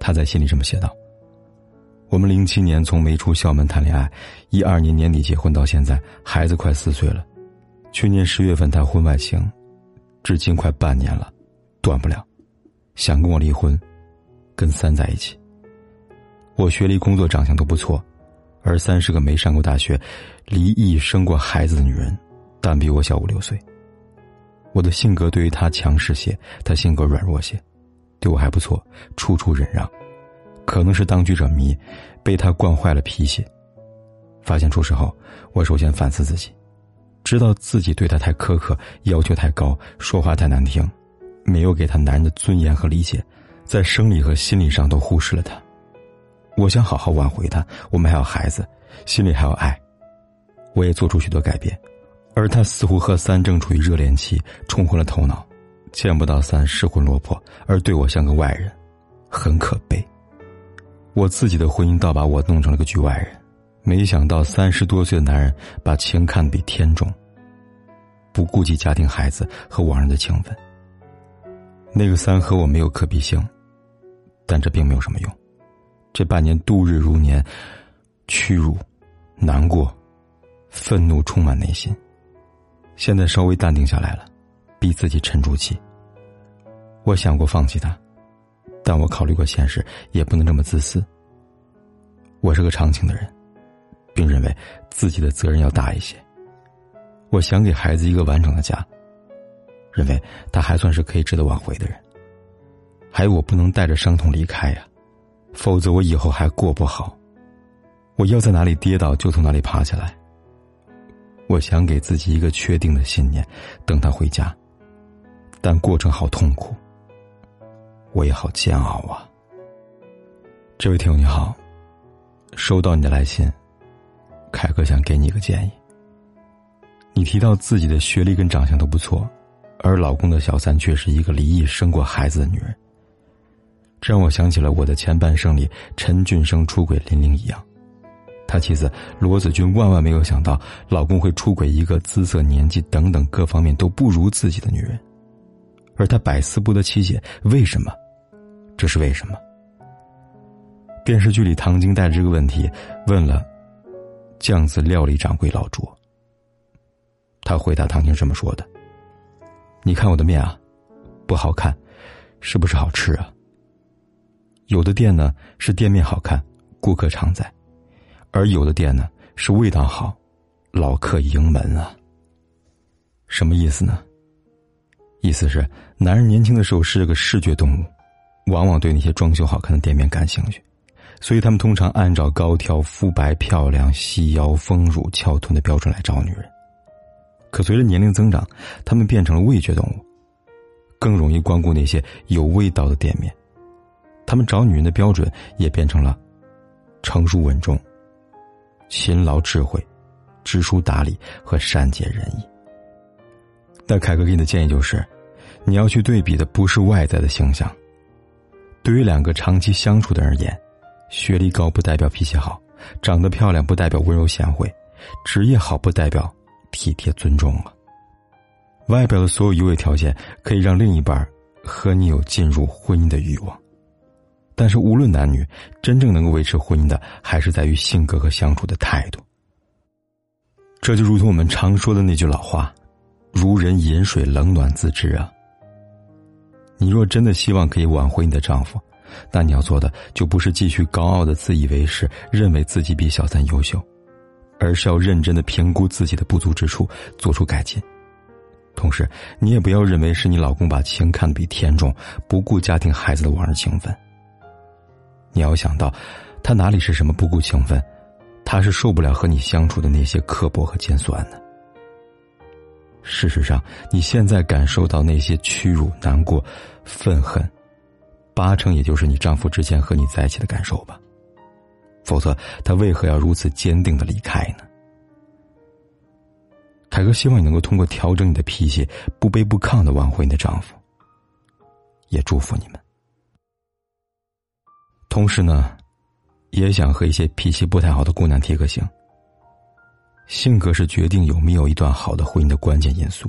他在信里这么写道：“我们零七年从没出校门谈恋爱，一二年年底结婚到现在，孩子快四岁了。去年十月份谈婚外情，至今快半年了，断不了。想跟我离婚，跟三在一起。我学历、工作、长相都不错，而三是个没上过大学、离异生过孩子的女人，但比我小五六岁。我的性格对于他强势些，他性格软弱些。”对我还不错，处处忍让，可能是当局者迷，被他惯坏了脾气。发现出事后，我首先反思自己，知道自己对他太苛刻，要求太高，说话太难听，没有给他男人的尊严和理解，在生理和心理上都忽视了他。我想好好挽回他，我们还有孩子，心里还有爱，我也做出许多改变，而他似乎和三正处于热恋期，冲昏了头脑。见不到三失魂落魄，而对我像个外人，很可悲。我自己的婚姻倒把我弄成了个局外人，没想到三十多岁的男人把情看得比天重，不顾及家庭、孩子和往日的情分。那个三和我没有可比性，但这并没有什么用。这半年度日如年，屈辱、难过、愤怒充满内心，现在稍微淡定下来了。逼自己沉住气。我想过放弃他，但我考虑过现实，也不能这么自私。我是个长情的人，并认为自己的责任要大一些。我想给孩子一个完整的家，认为他还算是可以值得挽回的人。还有，我不能带着伤痛离开呀，否则我以后还过不好。我要在哪里跌倒就从哪里爬起来。我想给自己一个确定的信念，等他回家。但过程好痛苦，我也好煎熬啊。这位听友你好，收到你的来信，凯哥想给你一个建议。你提到自己的学历跟长相都不错，而老公的小三却是一个离异生过孩子的女人，这让我想起了我的前半生里陈俊生出轨林玲一样，他妻子罗子君万万没有想到老公会出轨一个姿色、年纪等等各方面都不如自己的女人。而他百思不得其解，为什么？这是为什么？电视剧里，唐晶带着这个问题问了酱子料理掌柜老卓。他回答唐晶这么说的：“你看我的面啊，不好看，是不是好吃啊？有的店呢是店面好看，顾客常在；而有的店呢是味道好，老客盈门啊。什么意思呢？”意思是，男人年轻的时候是个视觉动物，往往对那些装修好看的店面感兴趣，所以他们通常按照高挑、肤白、漂亮、细腰、丰乳、翘臀的标准来找女人。可随着年龄增长，他们变成了味觉动物，更容易光顾那些有味道的店面。他们找女人的标准也变成了成熟稳重、勤劳智慧、知书达理和善解人意。那凯哥给你的建议就是，你要去对比的不是外在的形象。对于两个长期相处的而言，学历高不代表脾气好，长得漂亮不代表温柔贤惠，职业好不代表体贴尊重啊。外表的所有优越条件可以让另一半和你有进入婚姻的欲望，但是无论男女，真正能够维持婚姻的，还是在于性格和相处的态度。这就如同我们常说的那句老话。如人饮水，冷暖自知啊。你若真的希望可以挽回你的丈夫，那你要做的就不是继续高傲的自以为是，认为自己比小三优秀，而是要认真的评估自己的不足之处，做出改进。同时，你也不要认为是你老公把情看得比天重，不顾家庭孩子的往日情分。你要想到，他哪里是什么不顾情分，他是受不了和你相处的那些刻薄和尖酸的。事实上，你现在感受到那些屈辱、难过、愤恨，八成也就是你丈夫之前和你在一起的感受吧。否则，他为何要如此坚定的离开呢？凯哥希望你能够通过调整你的脾气，不卑不亢的挽回你的丈夫。也祝福你们。同时呢，也想和一些脾气不太好的姑娘提个醒。性格是决定有没有一段好的婚姻的关键因素。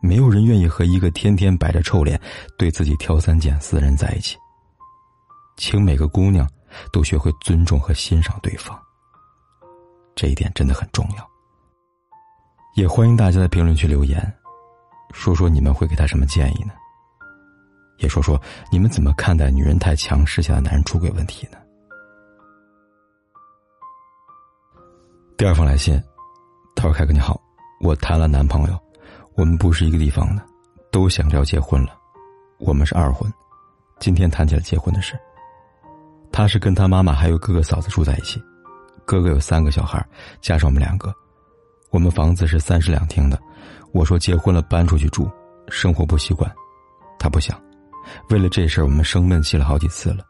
没有人愿意和一个天天摆着臭脸、对自己挑三拣四的人在一起。请每个姑娘都学会尊重和欣赏对方。这一点真的很重要。也欢迎大家在评论区留言，说说你们会给他什么建议呢？也说说你们怎么看待女人太强势下的男人出轨问题呢？第二封来信，他说：“凯哥你好，我谈了男朋友，我们不是一个地方的，都想着要结婚了，我们是二婚，今天谈起了结婚的事。他是跟他妈妈还有哥哥嫂子住在一起，哥哥有三个小孩，加上我们两个。”我们房子是三室两厅的，我说结婚了搬出去住，生活不习惯，他不想。为了这事儿，我们生闷气了好几次了。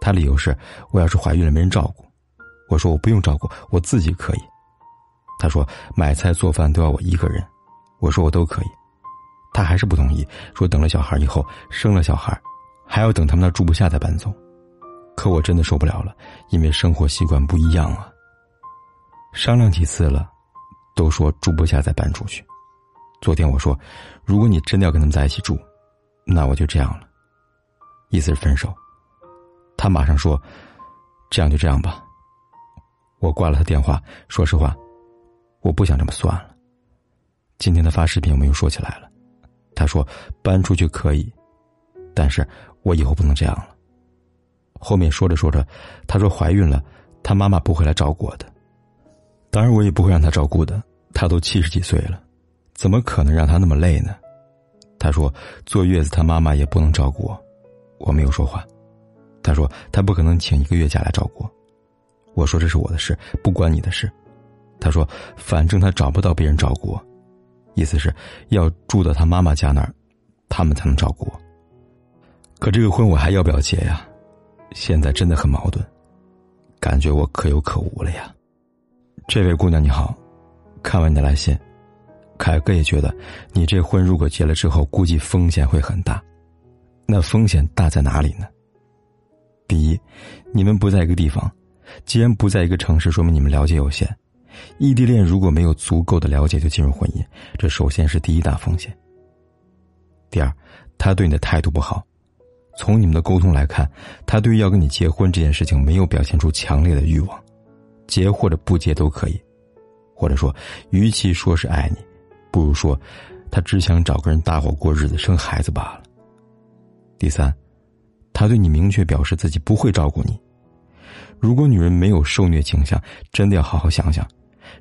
他理由是我要是怀孕了没人照顾，我说我不用照顾，我自己可以。他说买菜做饭都要我一个人，我说我都可以。他还是不同意，说等了小孩以后生了小孩，还要等他们那住不下再搬走。可我真的受不了了，因为生活习惯不一样啊。商量几次了。都说住不下再搬出去。昨天我说，如果你真的要跟他们在一起住，那我就这样了，意思是分手。他马上说，这样就这样吧。我挂了他电话。说实话，我不想这么算了。今天他发视频，我们又说起来了。他说搬出去可以，但是我以后不能这样了。后面说着说着，他说怀孕了，他妈妈不会来照顾我的。当然，我也不会让他照顾的。他都七十几岁了，怎么可能让他那么累呢？他说坐月子他妈妈也不能照顾我，我没有说话。他说他不可能请一个月假来照顾我。我说这是我的事，不关你的事。他说反正他找不到别人照顾我，意思是要住到他妈妈家那儿，他们才能照顾我。可这个婚我还要不要结呀？现在真的很矛盾，感觉我可有可无了呀。这位姑娘你好，看完你的来信，凯哥也觉得你这婚如果结了之后，估计风险会很大。那风险大在哪里呢？第一，你们不在一个地方，既然不在一个城市，说明你们了解有限。异地恋如果没有足够的了解就进入婚姻，这首先是第一大风险。第二，他对你的态度不好，从你们的沟通来看，他对于要跟你结婚这件事情没有表现出强烈的欲望。结或者不结都可以，或者说，与其说是爱你，不如说，他只想找个人搭伙过日子、生孩子罢了。第三，他对你明确表示自己不会照顾你。如果女人没有受虐倾向，真的要好好想想，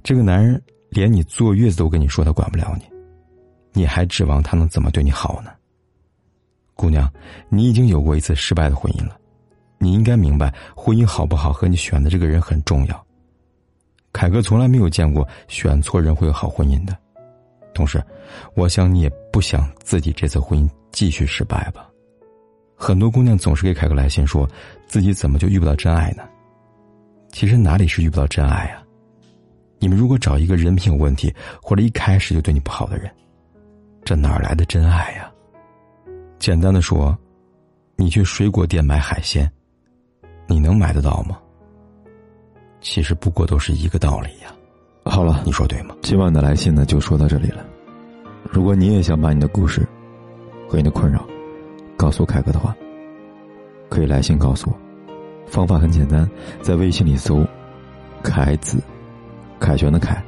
这个男人连你坐月子都跟你说他管不了你，你还指望他能怎么对你好呢？姑娘，你已经有过一次失败的婚姻了，你应该明白，婚姻好不好和你选的这个人很重要。凯哥从来没有见过选错人会有好婚姻的，同时，我想你也不想自己这次婚姻继续失败吧。很多姑娘总是给凯哥来信，说自己怎么就遇不到真爱呢？其实哪里是遇不到真爱啊？你们如果找一个人品有问题或者一开始就对你不好的人，这哪来的真爱呀？简单的说，你去水果店买海鲜，你能买得到吗？其实不过都是一个道理呀。好了，你说对吗？今晚的来信呢，就说到这里了。如果你也想把你的故事和你的困扰告诉凯哥的话，可以来信告诉我。方法很简单，在微信里搜“凯子”，凯旋的凯，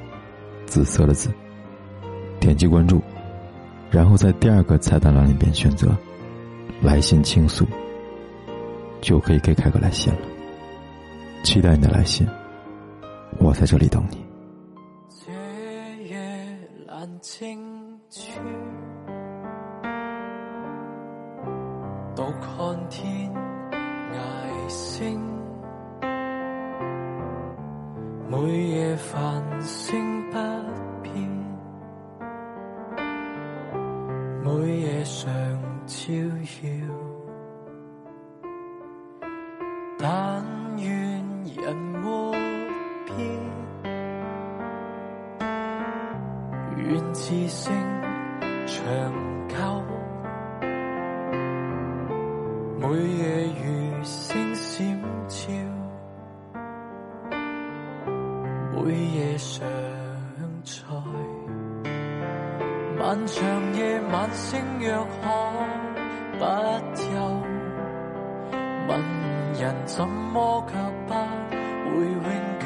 紫色的紫，点击关注，然后在第二个菜单栏里边选择“来信倾诉”，就可以给凯哥来信了。期待你的来信。我在这里等你。这夜阑静处，独看天涯星，每夜繁星不变，每夜常照耀但愿人没变，愿自性长久。每夜漫长夜晚星若可不休，问人怎么却不会永久？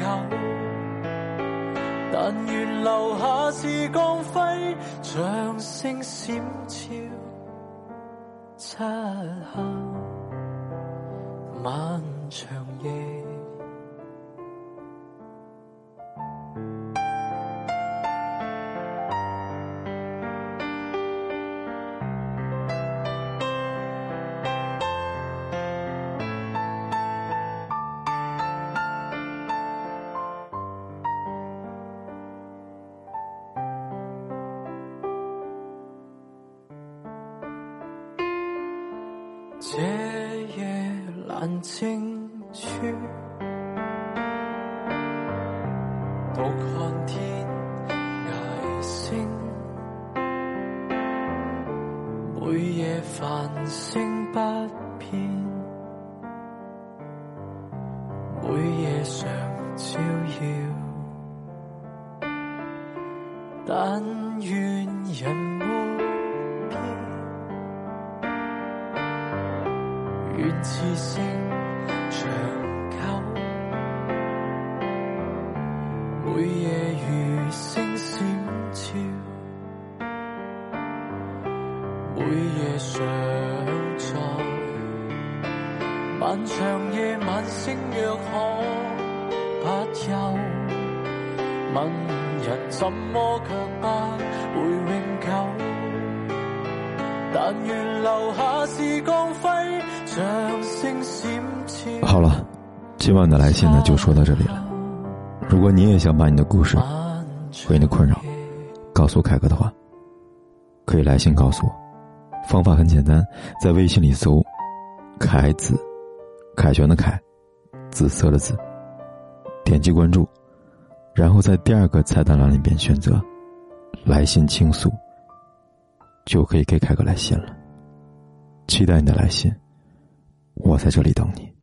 但愿留下是光辉，像星闪照。漆黑漫长夜。这夜阑静处，独看天涯星。每夜繁星不变，每夜常照耀。但愿人愿自性长久，每夜如星闪照，每夜常在。漫长夜晚星若可不休，问人怎么却不会永久？但愿留下是光辉，好了，今晚的来信呢就说到这里了。如果你也想把你的故事和你的困扰告诉凯哥的话，可以来信告诉我。方法很简单，在微信里搜“凯子”，凯旋的凯，紫色的紫，点击关注，然后在第二个菜单栏里边选择“来信倾诉”，就可以给凯哥来信了。期待你的来信，我在这里等你。